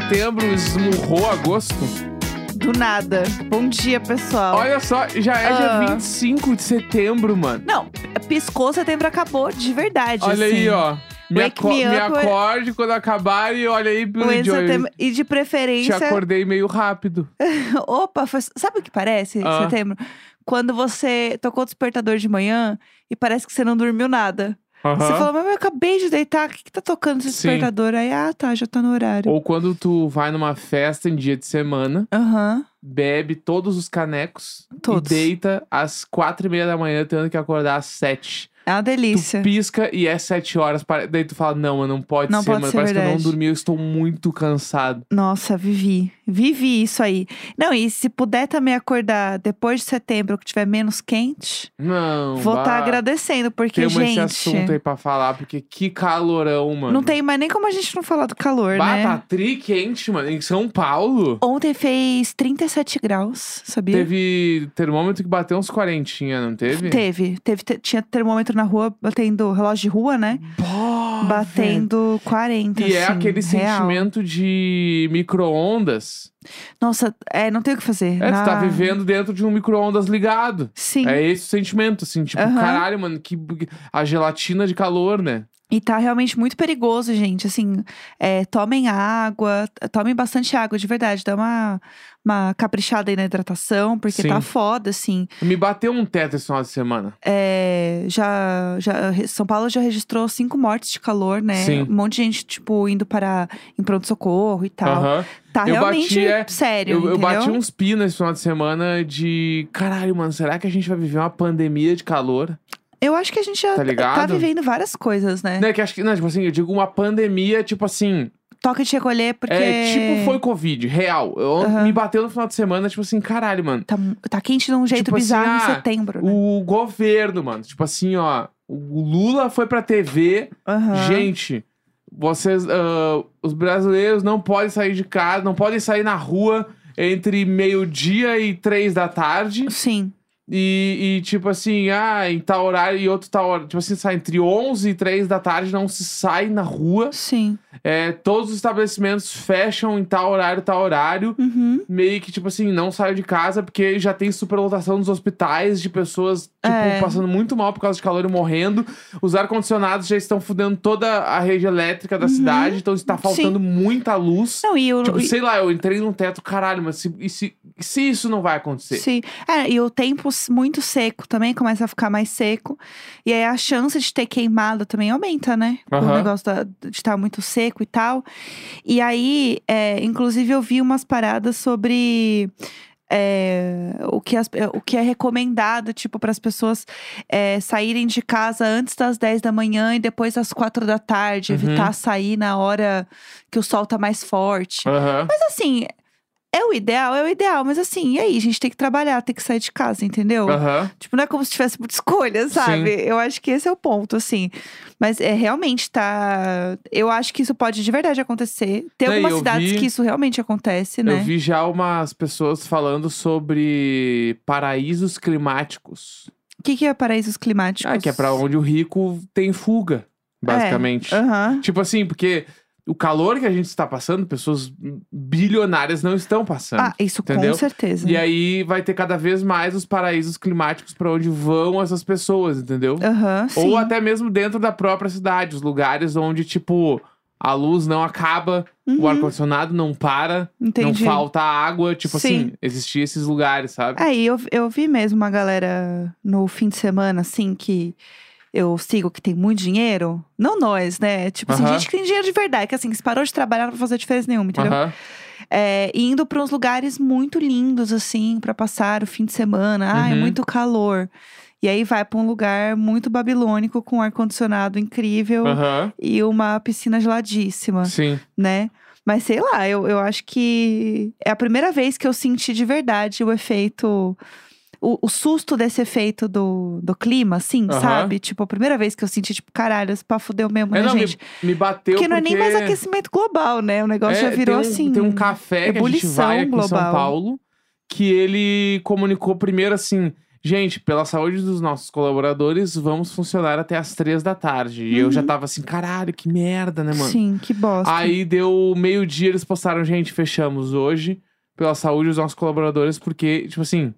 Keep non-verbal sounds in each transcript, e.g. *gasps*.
setembro esmurrou agosto? Do nada. Bom dia, pessoal. Olha só, já é Ah. dia 25 de setembro, mano. Não, piscou, setembro acabou, de verdade. Olha assim. aí, ó. Me, Wake aco- me me up acorde quando acabar e olha aí, Billy Joy. setembro- E de Te preferência. acordei meio rápido. *laughs* Opa, foi- sabe o que parece, Ah. setembro? Quando você tocou o despertador de manhã e parece que você não dormiu nada. Você Aham. falou, mas eu acabei de deitar, o que, que tá tocando esse Sim. despertador? Aí, ah, tá, já tá no horário. Ou quando tu vai numa festa em dia de semana, Aham, bebe todos os canecos Todos. e deita às quatro e meia da manhã, tendo que acordar às sete. É uma delícia. Tu pisca e é sete horas. pare- Daí tu fala, não, mano, não pode Não ser, pode mano. ser Parece que eu verdade. não dormi, eu estou muito cansado. Nossa, vivi. Vivi isso aí. Não, e se puder também acordar depois de setembro, que tiver menos quente, Não, vou estar bah. agradecendo, porque, Temos esse gente. assunto aí pra falar, porque que calorão, mano. Não tem mais nem como a gente não falar do calor, Bah, né? tá tri quente, mano. Em São Paulo, Ontem fez 37 graus, sabia? teve termômetro que bateu uns quarentinha, não teve? Teve. Teve, te- tinha termômetro na rua, batendo relógio de rua, né? Bah, batendo 40. velho. E é assim, aquele real. sentimento de micro-ondas. Nossa, é, não tem o que fazer. É, Na- tu tá vivendo dentro de um micro-ondas ligado. Sim. É esse o sentimento, assim, tipo, caralho, mano, que a gelatina de calor, né? E tá realmente muito perigoso, gente. Assim, é, tomem água, tomem bastante água, de verdade. Dá uma, uma caprichada aí na hidratação, porque Sim. tá foda, assim. Me bateu um teto esse final de semana. É, já, já, São Paulo já registrou cinco mortes de calor, né? Sim. Um monte de gente, tipo, indo para em pronto-socorro e tal. Aham. Tá Eu realmente bati, é, sério, Eu, eu bati uns pinos esse final de semana de. Caralho, mano, será que a gente vai viver uma pandemia de calor? Eu acho que a gente já Tá ligado? vivendo várias coisas, né? Não, é que acho que. Não, tipo assim, eu digo uma pandemia, tipo assim. Toque de recolher, porque... É tipo, foi Covid, real. Eu, Aham. Me bateu no final de semana, tipo assim, caralho, mano. Tá, tá quente de um jeito Tipo assim, bizarro ah, em setembro, né? O governo, mano. Tipo assim, ó. O Lula foi pra TV. Aham. Gente, vocês. ah, os brasileiros não podem sair de casa, não podem sair na rua entre meio-dia e três da tarde. Sim. E, e, tipo assim, ah, em tal horário e outro tal horário. Tipo assim, sai entre 11 e 3 da tarde, não se sai na rua. Sim. É, todos os estabelecimentos fecham em tal horário, tal horário. Uhum. Meio que, tipo assim, não saio de casa porque já tem superlotação nos hospitais de pessoas, tipo, É. passando muito mal por causa de calor e morrendo. Os ar-condicionados já estão fudendo toda a rede elétrica da cidade, então está faltando muita luz. Não, e o. Tipo, e- sei lá, eu entrei num teto, caralho, mas se, e se, se isso não vai acontecer? Sim. É, e o tempo muito seco também começa a ficar mais seco. E aí a chance de ter queimado também aumenta, né? O Aham. negócio da- de estar muito seco e tal. E aí, é, inclusive, eu vi umas paradas sobre. é, o, que as- o que é recomendado, tipo, para as pessoas é, saírem de casa antes das 10 da manhã e depois das 4 da tarde, Uhum. evitar sair na hora que o sol tá mais forte. Aham. Mas assim, é o ideal, é o ideal. Mas assim, e aí? A gente tem que trabalhar, tem que sair de casa, entendeu? Aham. Tipo, não é como se tivesse muita *laughs* escolha, sabe? Eu acho que esse é o ponto, assim. Mas é realmente tá. Eu acho que isso pode de verdade acontecer. Tem Não, e algumas cidades vi- que isso realmente acontece, né? Eu vi já umas pessoas falando sobre paraísos climáticos. O que, que é paraísos climáticos? Ah, que é pra onde o rico tem fuga, basicamente. É, aham. Tipo assim, porque o calor que a gente está passando, pessoas bilionárias não estão passando. Ah, isso entendeu? com certeza. E aí vai ter cada vez mais os paraísos climáticos pra onde vão essas pessoas, entendeu? Sim. Ou até mesmo dentro da própria cidade, os lugares onde, tipo, a luz não acaba, o Uhum, ar-condicionado não para, Entendi. não falta água. Tipo Sim. assim, existia esses lugares, sabe? Aí eu, eu vi mesmo uma galera no fim de semana, assim, que eu sigo que tem muito dinheiro. Não nós, né? Tipo assim, Aham. gente que tem dinheiro de verdade, que assim, que se parou de trabalhar não vai fazer diferença nenhuma, entendeu? Aham. É, indo para uns lugares muito lindos, assim, para passar o fim de semana. Ai, Uhum. muito calor. E aí vai para um lugar muito babilônico, com ar-condicionado incrível e uma piscina geladíssima, Sim. né? Mas sei lá, eu, eu acho que é a primeira vez que eu senti de verdade o efeito. O, o susto desse efeito do, do clima, assim, Aham. sabe? Tipo, a primeira vez que eu senti, tipo, caralho, esse pá fudeu mesmo, É, né, não, gente? me, me bateu Porque não é nem mais aquecimento global, né? O negócio É, já virou tem um, assim. Tem um café que a gente vai aqui em São global. Paulo que ele comunicou primeiro assim. Gente, pela saúde dos nossos colaboradores, vamos funcionar até as três da tarde. E eu já Uhum. tava assim, caralho, que merda, né, mano? Sim, que bosta. Aí deu meio-dia, eles postaram, gente, fechamos hoje pela saúde dos nossos colaboradores, porque, tipo assim,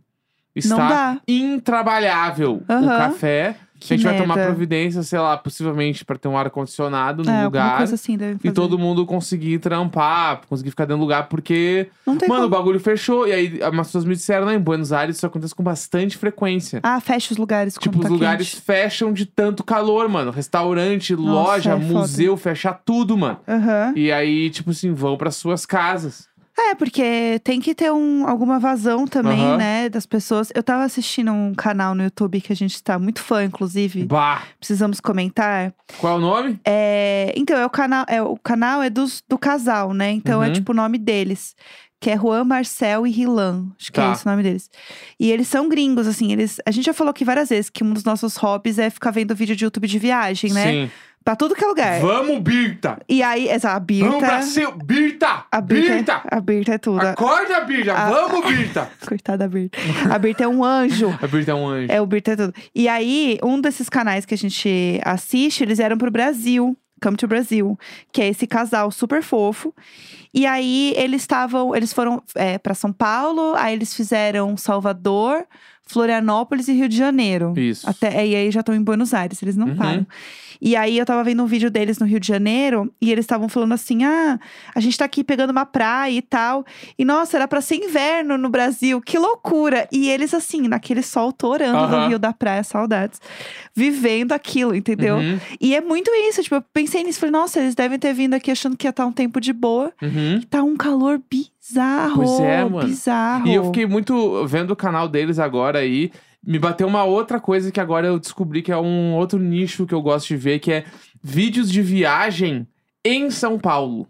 está intrabalhável o Aham. café. Que a gente vai tomar merda. providência, sei lá, possivelmente pra ter um ar-condicionado no é, lugar. coisa assim deve fazer. E todo mundo conseguir trampar, conseguir ficar dentro do lugar, porque, Não tem mano, o como. bagulho fechou. E aí, as pessoas me disseram, né, em Buenos Aires isso acontece com bastante frequência. Ah, fecha os lugares Tipo, quando os tá lugares quente. fecham de tanto calor, mano. Restaurante, Nossa, loja, é foda. museu, fecha tudo, mano. Aham. E aí, tipo assim, vão para suas casas. É, porque tem que ter um, alguma vazão também, Aham. né, das pessoas. Eu tava assistindo um canal no YouTube que a gente tá muito fã, inclusive. Bah! Precisamos comentar. Qual é o nome? É, então, é o canal, é, o canal é dos, do casal, né? Então é Uhum. tipo o nome deles. Que é Juan, Marcel e Rilan. Acho que Tá. é esse o nome deles. E eles são gringos, assim. Eles, a gente já falou aqui várias vezes que um dos nossos hobbies é ficar vendo vídeo de YouTube de viagem, né? Sim. Pra tudo que é lugar. Vamos, Birta! E aí, essa, a Birta. Vamos, Brasil! Birta! A Birta, Birta! a Birta é tudo. Acorda, Birta! A- Vamos, Birta! *laughs* Coitada da Birta. A Birta é um anjo. *laughs* A Birta é um anjo. É, o Birta é tudo. E aí, um desses canais que a gente assiste, eles eram pro Brasil. Come to Brasil. Que é esse casal super fofo. E aí, eles estavam... Eles foram é, para São Paulo. Aí, eles fizeram Salvador, Florianópolis e Rio de Janeiro. Isso. Até, e aí, já estão em Buenos Aires. Eles não Uhum. param. E aí, eu tava vendo um vídeo deles no Rio de Janeiro. E eles estavam falando assim, ah... A gente tá aqui pegando uma praia e tal. E, nossa, era pra ser inverno no Brasil. Que loucura! E eles, assim, naquele sol torando Aham. do Rio da Praia, saudades. Vivendo aquilo, entendeu? Uhum, E é muito isso. Tipo, eu pensei nisso. Falei, nossa, eles devem ter vindo aqui achando que ia estar um tempo de boa. uhum. Tá um calor bizarro. Pois é, mano. Bizarro. E eu fiquei muito vendo o canal deles agora aí. Me bateu uma outra coisa que agora eu descobri que é um outro nicho que eu gosto de ver, que é vídeos de viagem em São Paulo.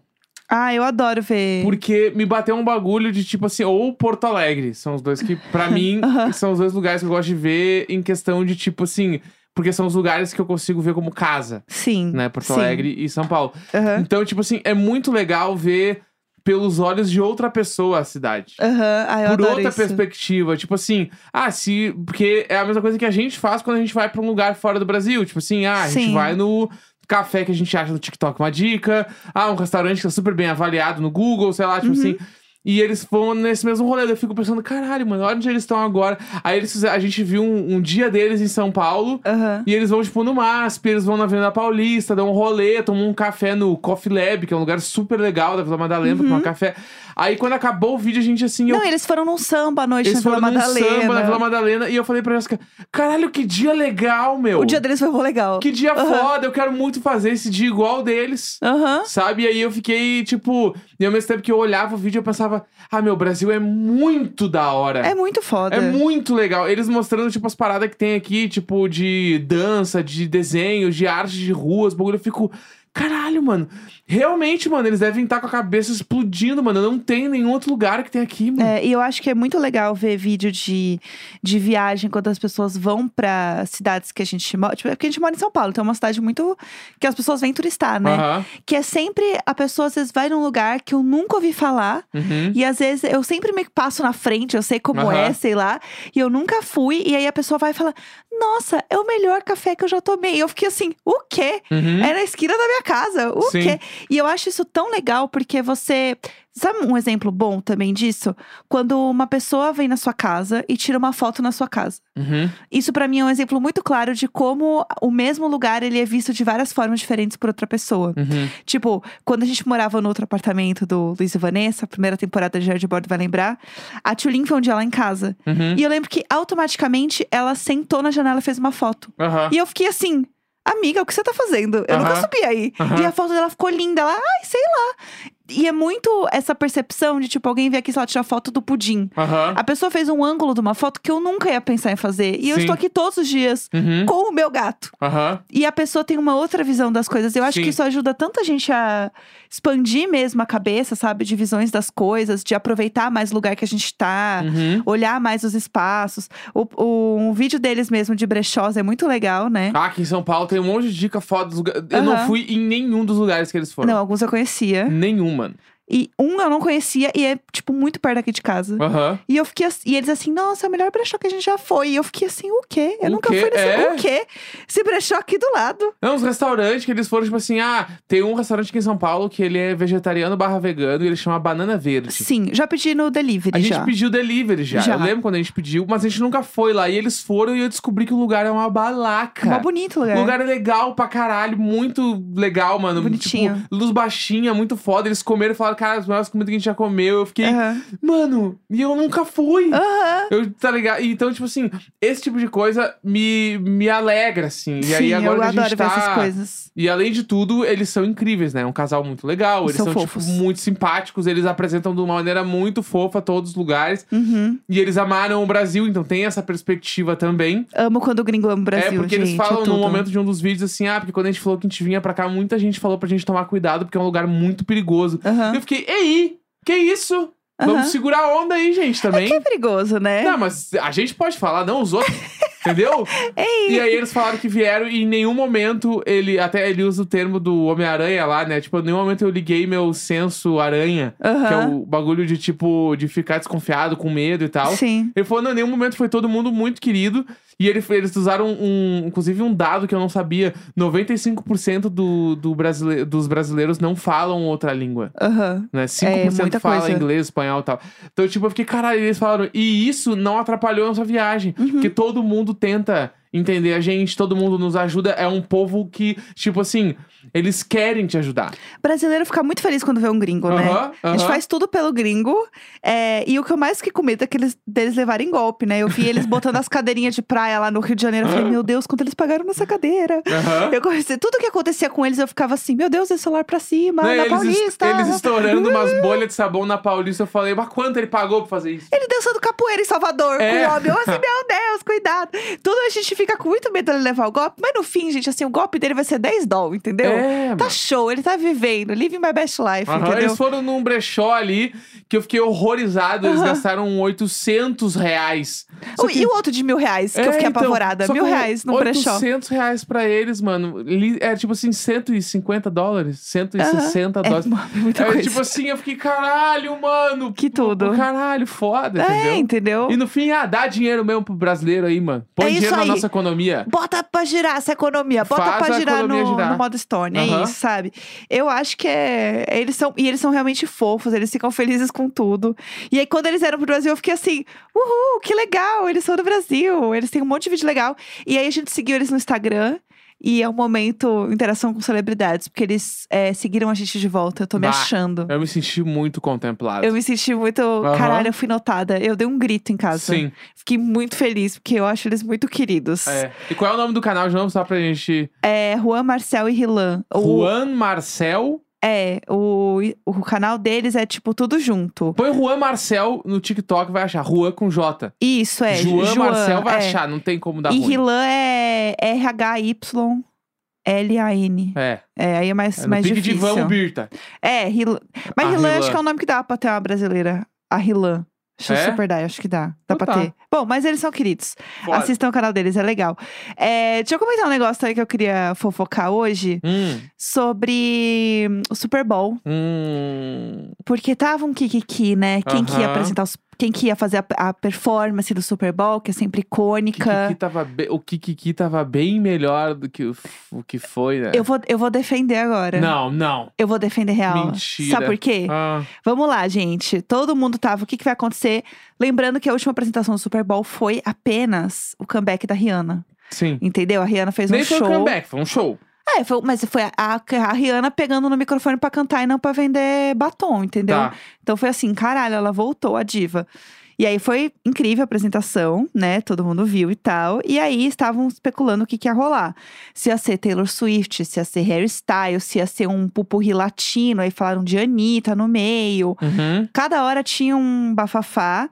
Ah, eu adoro ver. Porque me bateu um bagulho de tipo assim, ou Porto Alegre. São os dois que, pra *laughs* mim, são os dois lugares que eu gosto de ver em questão de tipo assim. Porque são os lugares que eu consigo ver como casa, Sim. né? Porto sim. Alegre e São Paulo. Aham. Então, tipo assim, é muito legal ver pelos olhos de outra pessoa a cidade. Aham. Ah, eu Por adoro outra isso. perspectiva, tipo assim, ah, se. Porque é a mesma coisa que a gente faz quando a gente vai pra um lugar fora do Brasil. Tipo assim, ah, a gente Sim. vai no café que a gente acha no TikTok uma dica, ah, um restaurante que tá super bem avaliado no Google, sei lá, tipo Uhum. assim. E eles vão nesse mesmo rolê. Eu fico pensando, caralho, mano, olha onde eles estão agora. Aí eles a gente viu um, um dia deles em São Paulo. Aham. E eles vão, tipo, no MASP, eles vão na Avenida Paulista, dão um rolê, tomam um café no Coffee Lab, que é um lugar super legal da Vila Madalena, pra tomar café. Aí quando acabou o vídeo, a gente assim. eu Não, eles foram num samba à noite eles na Vila foram num Madalena. samba na Vila Madalena e eu falei pra Jéssica: caralho, que dia legal, meu! O dia deles foi legal. Que dia Aham. foda, eu quero muito fazer esse dia igual deles. Aham. Sabe? E aí eu fiquei, tipo, e ao mesmo tempo que eu olhava o vídeo, eu pensava, ah, meu, Brasil é muito da hora. É muito foda. É muito legal. Eles mostrando, tipo, as paradas que tem aqui, tipo, de dança, de desenho, de arte de ruas, bagulho. Eu fico. Caralho, mano. Realmente, mano, eles devem estar com a cabeça explodindo, mano. Não tem nenhum outro lugar que tem aqui, mano. É, e eu acho que é muito legal ver vídeo de, de viagem quando as pessoas vão pra cidades que a gente mora. Tipo, é porque a gente mora em São Paulo, então é uma cidade muito. que as pessoas vêm turistar, né? Aham. Que é sempre. A pessoa às vezes vai num lugar que eu nunca ouvi falar. Uhum. E às vezes eu sempre me passo na frente, eu sei como Aham. é, sei lá. E eu nunca fui. E aí a pessoa vai e fala: Nossa, é o melhor café que eu já tomei. E eu fiquei assim: O quê? Uhum. É na esquina da minha casa. O Sim. quê? E eu acho isso tão legal porque você. Sabe um exemplo bom também disso? Quando uma pessoa vem na sua casa e tira uma foto na sua casa. Uhum. Isso pra mim é um exemplo muito claro de como o mesmo lugar ele é visto de várias formas diferentes por outra pessoa. Uhum. Tipo, quando a gente morava no outro apartamento do Luiz e Vanessa, a primeira temporada de Jardim Bordo vai lembrar, a Tulin foi um dia lá em casa. Uhum. E eu lembro que automaticamente ela sentou na janela e fez uma foto. E eu fiquei assim, amiga, o que você tá fazendo? Eu nunca subi aí. Aham. E a foto dela ficou linda. Ela, ai, sei lá. E é muito essa percepção de, tipo, alguém vir aqui, sei lá, tirar foto do pudim. Aham. A pessoa fez um ângulo de uma foto que eu nunca ia pensar em fazer. E eu Sim. estou aqui todos os dias Uhum. com o meu gato. Aham. E a pessoa tem uma outra visão das coisas. Eu acho Sim. que isso ajuda tanto a gente a expandir mesmo a cabeça, sabe? De visões das coisas, de aproveitar mais o lugar que a gente tá, Uhum. olhar mais os espaços. O, o, um vídeo deles mesmo de brechós é muito legal, né? Ah, aqui em São Paulo tem um monte de dica foda dos lugares. Eu não fui em nenhum dos lugares que eles foram. Não, alguns eu conhecia. Nenhum, mano. E um eu não conhecia e é, tipo, muito perto daqui de casa. Aham. E eu fiquei assim, e eles assim, nossa, é o melhor brechó que a gente já foi. E eu fiquei assim, o quê? Eu O nunca quê? fui nesse. É? O quê? Esse brechó aqui do lado. Não, os restaurantes que eles foram, tipo assim, ah, tem um restaurante aqui em São Paulo que ele é vegetariano barra vegano e ele chama Banana Verde. Sim, já pedi no delivery A gente já. pediu delivery já. Já. Eu lembro quando a gente pediu, mas a gente nunca foi lá. E eles foram e eu descobri que o lugar é uma balaca. Mó bonito o lugar. O lugar é legal pra caralho, muito legal, mano. Bonitinho. Tipo, luz baixinha, muito foda. Eles comeram e falaram, cara, as melhores comidas que a gente já comeu. Eu fiquei, Aham. mano, e eu nunca fui. Aham. Eu, tá ligado? Então, tipo assim, esse tipo de coisa me, me alegra, assim. E aí Sim, agora eu que a gente adoro ver tá... essas coisas. E além de tudo, eles são incríveis, né? Um casal muito legal. Eles São são, tipo, muito simpáticos. Eles apresentam de uma maneira muito fofa todos os lugares. Uhum. E eles amaram o Brasil, então tem essa perspectiva também. Amo quando o gringo ama o Brasil, é, porque gente. eles falam é no momento de um dos vídeos assim, ah, porque quando a gente falou que a gente vinha pra cá, muita gente falou pra gente tomar cuidado, porque é um lugar muito perigoso. Aham. Eu fiquei, ei, que isso? Aham. Vamos segurar a onda aí, gente, também. Que é perigoso, né? Não, mas a gente pode falar, não os outros. *laughs* Entendeu? Ei. E aí eles falaram que vieram e em nenhum momento ele. Até ele usa o termo do Homem-Aranha lá, né? Tipo, em nenhum momento eu liguei meu senso aranha, que é o bagulho de tipo, de ficar desconfiado, com medo e tal. Sim. Ele falou, não, em nenhum momento foi todo mundo muito querido. E ele, eles usaram um, inclusive um dado que eu não sabia: 95% do, do brasile, dos brasileiros não falam outra língua. Aham. Né? 5% É, fala coisa. inglês, espanhol e tal. Então, tipo, eu fiquei, caralho, eles falaram, e isso não atrapalhou a nossa viagem. Uhum. Porque todo mundo tenta entender a gente, todo mundo nos ajuda. É um povo que, tipo assim, eles querem te ajudar. Brasileiro fica muito feliz quando vê um gringo, né? Aham, A gente faz tudo pelo gringo. é, e o que eu mais fiquei com medo é que eles, deles levarem golpe, né? Eu vi eles *laughs* botando as cadeirinhas de praia lá no Rio de Janeiro. Eu falei, meu Deus, quanto eles pagaram nessa cadeira. Eu comecei, tudo que acontecia com eles, eu ficava assim, meu Deus, esse celular pra cima, Né, na eles, est- Paulista. eles estourando umas bolhas de sabão na Paulista. Eu falei, mas quanto ele pagou pra fazer isso? Ele dançando capoeira em Salvador É. com o homem. Eu assim, meu Deus, cuidado. Tudo a gente fica com muito medo dele levar o golpe. Mas no fim, gente, assim, o golpe dele vai ser 10 dólares, entendeu? É, Tá mano. show, ele tá vivendo. Living my best life, Aham, entendeu? Eles foram num brechó ali que eu fiquei horrorizado. Eles gastaram 800 reais. O- que- E o outro de mil reais, que eu É, fiquei então, apavorada. Mil reais no brechó. 800 reais pra eles, mano. É tipo assim, 150 dólares, 160 É, dólares. muita É, coisa. tipo assim, eu fiquei, caralho, mano. Que tudo. Caralho, foda, é, entendeu? entendeu? E no fim, ah, dá dinheiro mesmo pro brasileiro aí, mano. Põe É dinheiro na nossa economia. Bota pra girar essa economia, bota Faz pra girar no, girar. no modo Stone, é Aham. isso, sabe? Eu acho que é. Eles são. E eles são realmente fofos, eles ficam felizes com tudo. E aí, quando eles eram pro Brasil, eu fiquei assim, uhul, que legal, eles são do Brasil, eles têm um monte de vídeo legal. E aí a gente seguiu eles no Instagram. E é um momento interação com celebridades, porque eles é, seguiram a gente de volta. Eu tô me Bah, achando. Eu me senti muito contemplado. Eu me senti muito. Caralho, eu fui notada. Eu dei um grito em casa. Sim. Fiquei muito feliz, porque eu acho eles muito queridos. É. E qual é o nome do canal de novo, só pra gente. É Juan, Marcel e Rilan. Juan Marcel. É, o, o canal deles é tipo tudo junto. Põe Juan Marcel no TikTok, vai achar. Juan com J. Isso, é. João Joan, Marcel vai é. achar, não tem como dar E ruim. Rilan é R-H-Y-L-A-N. É, É, aí é mais, é mais difícil. de vamos, Birta. É, Rilan. Mas A Rilan acho Rilan. que é o nome que dá pra ter uma brasileira. A Rilan. Eu É? super dar, acho que dá. Dá Então pra tá. ter. Bom, mas eles são queridos. Assistam o canal deles, é legal. É, deixa eu comentar um negócio aí que eu queria fofocar hoje Hum, sobre hum, o Super Bowl. hum. Porque tava um kikiki, né? Quem que ia apresentar os. Quem que ia fazer a, a performance do Super Bowl, que é sempre icônica. O Kikiki tava bem melhor do que o, o que foi, né? Eu vou, eu vou defender agora. Não, não. Eu vou defender real. Mentira. Sabe por quê? Ah, Vamos lá, gente. Todo mundo tava. O que, que vai acontecer? Lembrando que a última apresentação do Super Bowl foi apenas o comeback da Rihanna. sim. Entendeu? A Rihanna fez Nem um foi show. um comeback, foi um show. É, foi- mas foi a, a, Rihanna pegando no microfone pra cantar e não pra vender batom, entendeu? Tá. Então foi assim, caralho, ela voltou, a diva. E aí foi incrível a apresentação, né? Todo mundo viu e tal. E aí estavam especulando o que, que ia rolar. Se ia ser Taylor Swift, se ia ser Harry Styles, se ia ser um pupurri latino. Aí falaram de Anitta no meio. Uhum. Cada hora tinha um bafafá.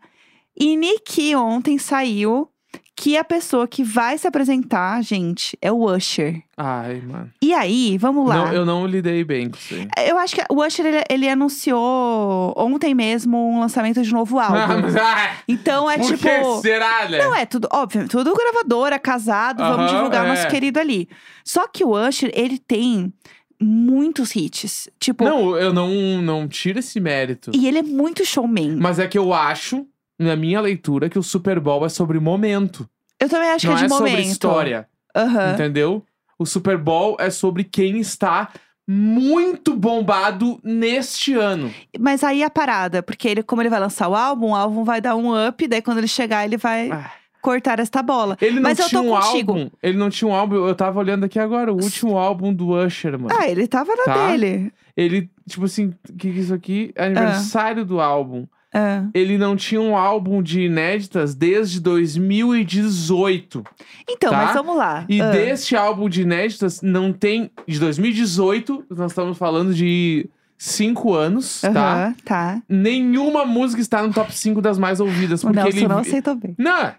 E Nick ontem saiu que a pessoa que vai se apresentar, gente, é o Usher. Ai, mano. E aí, vamos lá. Não, eu não lidei bem com isso aí. Eu acho que o Usher, ele, ele anunciou ontem mesmo um lançamento de novo álbum. Ah, mas, ah, Então é tipo. que será, né? Não, é tudo, óbvio, tudo gravadora, casado, vamos divulgar é. nosso querido ali. Só que o Usher, ele tem muitos hits. Tipo, Não, eu não, não tiro esse mérito. e ele é muito showman. Mas é que eu acho, na minha leitura, que o Super Bowl é sobre momento. Eu também acho não que é de momento. sobre história. Aham. Entendeu? O Super Bowl é sobre quem está muito bombado neste ano. Mas aí a parada, porque ele, como ele vai lançar o álbum, o álbum vai dar um up, daí quando ele chegar, ele vai Ah. cortar esta bola. Ele não Mas eu tinha tô um contigo. álbum. Ele não tinha um álbum. Eu tava olhando aqui agora, o último álbum do Usher, mano. Ah, ele tava na Tá. dele. Ele, tipo assim, o que que é isso aqui? Aniversário do álbum. Ah. Ele não tinha um álbum de inéditas desde 2018. Então, Tá. mas vamos lá. E Ah. deste álbum de inéditas não tem. De 2018, nós estamos falando de cinco anos, tá? Aham, tá. Nenhuma música está no top 5 das mais ouvidas. O Porque Nelson ele. não aceitou bem. Não,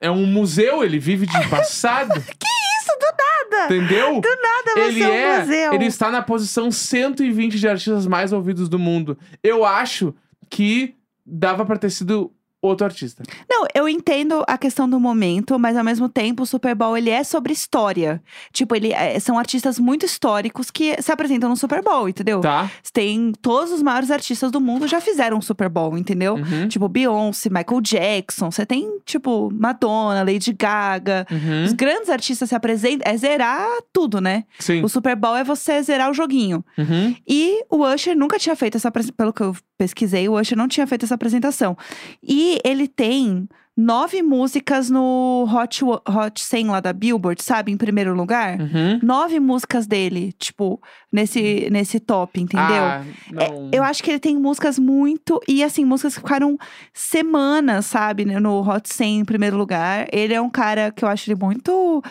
é um museu, ele vive de passado. *laughs* Isso, do nada! entendeu? Nada, você ele é um é, museu. ele está na posição 120 de artistas mais ouvidos do mundo. Eu acho que dava pra ter sido outro artista. Não, eu entendo a questão do momento, mas ao mesmo tempo o Super Bowl ele é sobre história. Tipo, ele é- são artistas muito históricos que se apresentam no Super Bowl, entendeu? Tá? Tem todos os maiores artistas do mundo já fizeram um Super Bowl, entendeu? Uhum. Tipo Beyoncé, Michael Jackson, você tem tipo Madonna, Lady Gaga. Os Uhum. grandes artistas se apresentam, é zerar tudo, né? Sim. O Super Bowl é você zerar o joguinho. Uhum. E o Usher nunca tinha feito essa pelo que eu pesquisei, o Usher não tinha feito essa apresentação. E ele tem nove músicas no Hot, Hot 100 lá da Billboard, sabe? Em primeiro lugar. Uhum. Nove músicas dele, tipo, nesse, nesse top, entendeu? Ah, É, eu acho que ele tem músicas muito. E assim, músicas que ficaram semanas, sabe? No Hot 100 em primeiro lugar. Ele é um cara que eu acho ele muito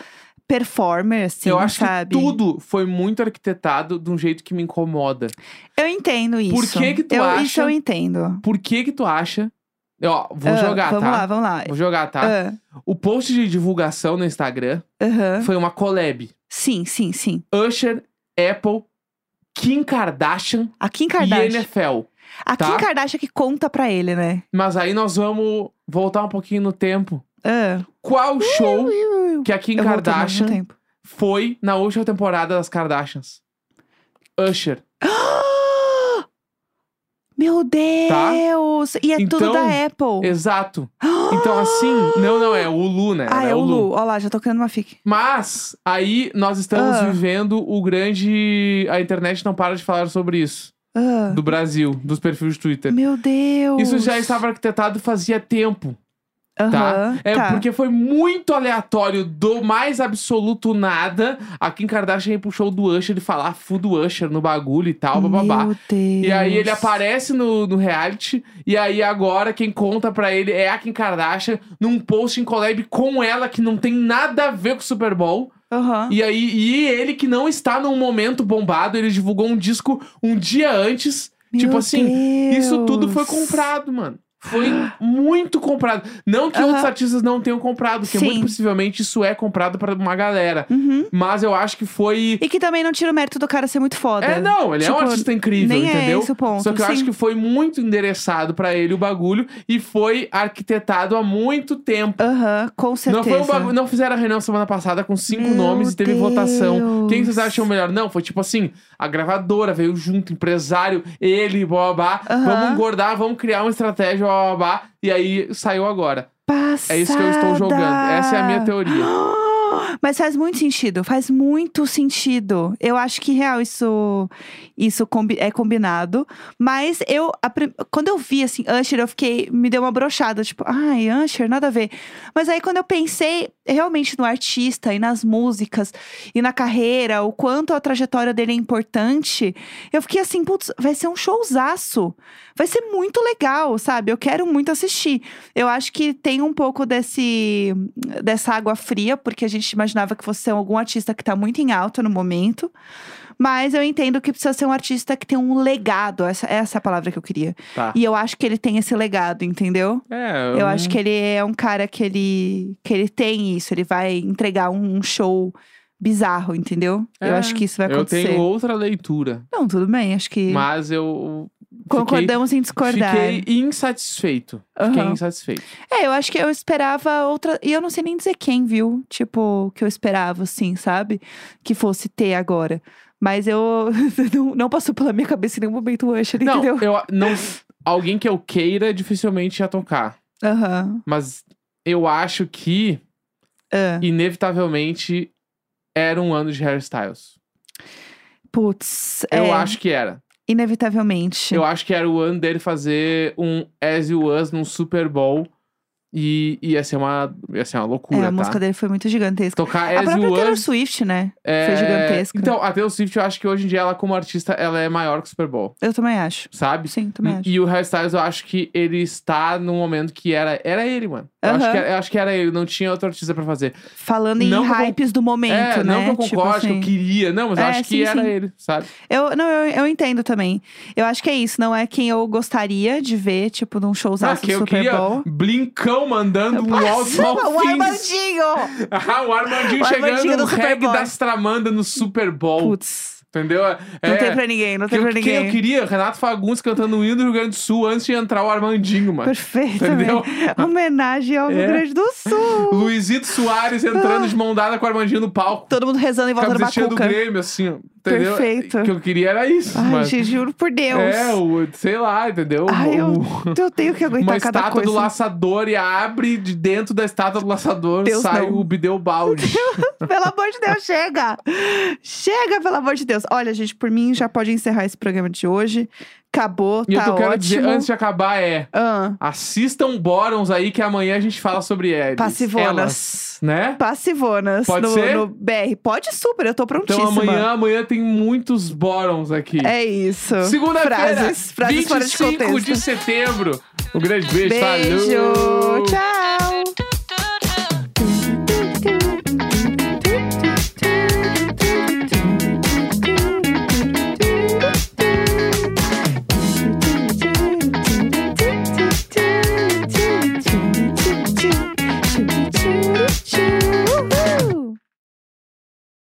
performer, assim, eu acho sabe? que tudo foi muito arquitetado de um jeito que me incomoda. Eu entendo isso. que que tu eu, acha- Isso eu entendo. Por que que tu acha... Ó, vou Ah, jogar, Vamos tá? lá, vamos lá. Vou jogar, tá? Ah, O post de divulgação no Instagram aham. foi uma collab. Sim, sim, sim. Usher, Apple, Kim Kardashian A Kim e Kardashian. NFL. A tá? Kim Kardashian que conta pra ele, né? Mas aí nós vamos voltar um pouquinho no tempo. Ah. Qual show que a Kim Eu voltei Kardashian tempo. foi na última temporada das Kardashians? Usher. *gasps* Meu Deus! E é tudo Então, da Apple. Exato. *gasps* Então, assim, não, não, é o Lu, né? Ah, Era é o Lu. Olha lá, já tô criando uma fic. Mas, aí nós estamos Ah. vivendo o grande. A internet não para de falar sobre isso. Ah. Do Brasil, dos perfis de Twitter. Meu Deus! Isso já estava arquitetado fazia tempo. Tá? Aham, É tá. porque foi muito aleatório, do mais absoluto nada. A Kim Kardashian show do Usher e falar fu do Usher no bagulho e tal, bababá. Meu Deus. E aí ele aparece no, no reality, e aí agora quem conta pra ele é a Kim Kardashian num post em collab com ela que não tem nada a ver com o Super Bowl. Aham. E aí, e ele que não está num momento bombado, ele divulgou um disco um dia antes. Meu tipo assim, isso tudo foi Deus. comprado, mano. Foi muito comprado. Não que outros artistas não tenham comprado, porque Sim. muito possivelmente isso é comprado pra uma galera. Uhum. Mas eu acho que foi. E que também não tira o mérito do cara ser muito foda. É, não, ele é um Tipo, artista incrível, nem é entendeu? esse o ponto, Só que eu sim. acho que foi muito endereçado pra ele o bagulho e foi arquitetado há muito tempo. Aham, com certeza. Não foi um bagulho, não fizeram a reunião semana passada com cinco Meu nomes e teve votação. Quem Deus. vocês acham melhor? Não, foi tipo assim, a gravadora veio junto, empresário, ele, babá, vamos engordar, vamos criar uma estratégia, e aí saiu agora. Passada. É isso que eu estou jogando. Essa é a minha teoria. *gasps* Mas faz muito sentido, faz muito sentido. Eu acho que real isso isso combi- é combinado. Mas eu a quando eu vi assim Usher, eu fiquei me deu uma brochada, tipo, ai, Usher, nada a ver. Mas aí quando eu pensei realmente no artista e nas músicas e na carreira, o quanto a trajetória dele é importante, eu fiquei assim, putz, vai ser um showzaço. Vai ser muito legal, sabe? Eu quero muito assistir. Eu acho que tem um pouco desse dessa água fria, porque a gente imaginava que fosse algum artista que tá muito em alta no momento. Mas eu entendo que precisa ser um artista que tem um legado. Essa, essa é a palavra que eu queria. Tá. E eu acho que ele tem esse legado, entendeu? É, Eu acho que ele é um cara que ele, que ele tem isso. Ele vai entregar um, show bizarro, entendeu? eu É, acho que isso vai eu acontecer. tenho outra leitura. Não, tudo bem, acho que. Mas eu Concordamos em discordar. Fiquei insatisfeito. Fiquei Aham. insatisfeito. É, eu acho que eu esperava outra. E eu não sei nem dizer quem, viu? Tipo, que eu esperava, assim, sabe? Que fosse ter agora. Mas eu. *laughs* não, não passou pela minha cabeça em nenhum momento o Usher, Não, entendeu? eu não. Alguém que eu queira dificilmente ia tocar. Aham. Mas eu acho que, Ah. inevitavelmente, era um ano de hairstyles. Putz. Eu é, acho que era. Inevitavelmente. Eu acho que era o ano dele fazer um As You Was num Super Bowl. E ia ser uma, ia ser uma loucura, É, a tá? música dele foi muito gigantesca. Tocar A As própria Taylor. Swift, né? é, Foi gigantesca. Então, a Taylor Swift, eu acho que hoje em dia, ela como artista, ela é maior que o Super Bowl, Eu também acho. sabe? Sim, também E- acho. E o Harry Styles, eu acho que ele está num momento que era, era ele, mano. Eu, acho que era, eu acho que era ele, não tinha outro artista pra fazer. Falando em Não que eu con- hypes do momento, é, né? não que eu Tipo concorde, que assim. eu queria. Não, mas eu É, acho que sim, era sim. ele, sabe? Eu, não, eu, eu entendo também. Eu acho que é isso. Não é quem eu gostaria de ver, tipo, num Ah, showzaço que do Super Bowl. Blincão mandando um Small o. Armandinho! *laughs* Ah, o Armandinho O chegando no reggae Bowl. das Tramanda no Super Bowl. Putz, Entendeu? não É, tem pra ninguém, não que tem eu- pra Quem ninguém. eu queria? Renato Fagundes cantando o hino do Rio Grande do Sul antes de entrar o Armandinho, mano. Perfeito. Entendeu? Homenagem ao Rio É. Grande do Sul. *laughs* Luizito Soares entrando de mão dada com o Armandinho no palco. Todo mundo rezando em volta do Camisetinha do Bacuca. Grêmio, assim, ó. Entendeu? Perfeito. O que eu queria era isso. Ai, mas... gente, juro por Deus. É, o, sei lá, entendeu? Ai, eu, O- eu tenho que *laughs* aguentar uma cada estátua coisa. do laçador e abre de dentro da estátua do laçador Deus, sai não. o Bideu Balde. *laughs* Pelo amor de Deus, chega! Chega, pelo amor de Deus. Olha, gente, por mim já pode encerrar esse programa de hoje. Acabou, e tá eu quero ótimo. dizer antes de acabar é: Ah, assistam Borons aí que amanhã a gente fala sobre eles. passivonas. Elas, né? Passivonas Pode no, ser? no BR. Pode super, eu tô prontíssima. Então amanhã, amanhã tem muitos Borons aqui. É isso. Segunda-feira, Frases, frases fora de 25 contexto. de setembro. Um grande beijo, Beijo! falou!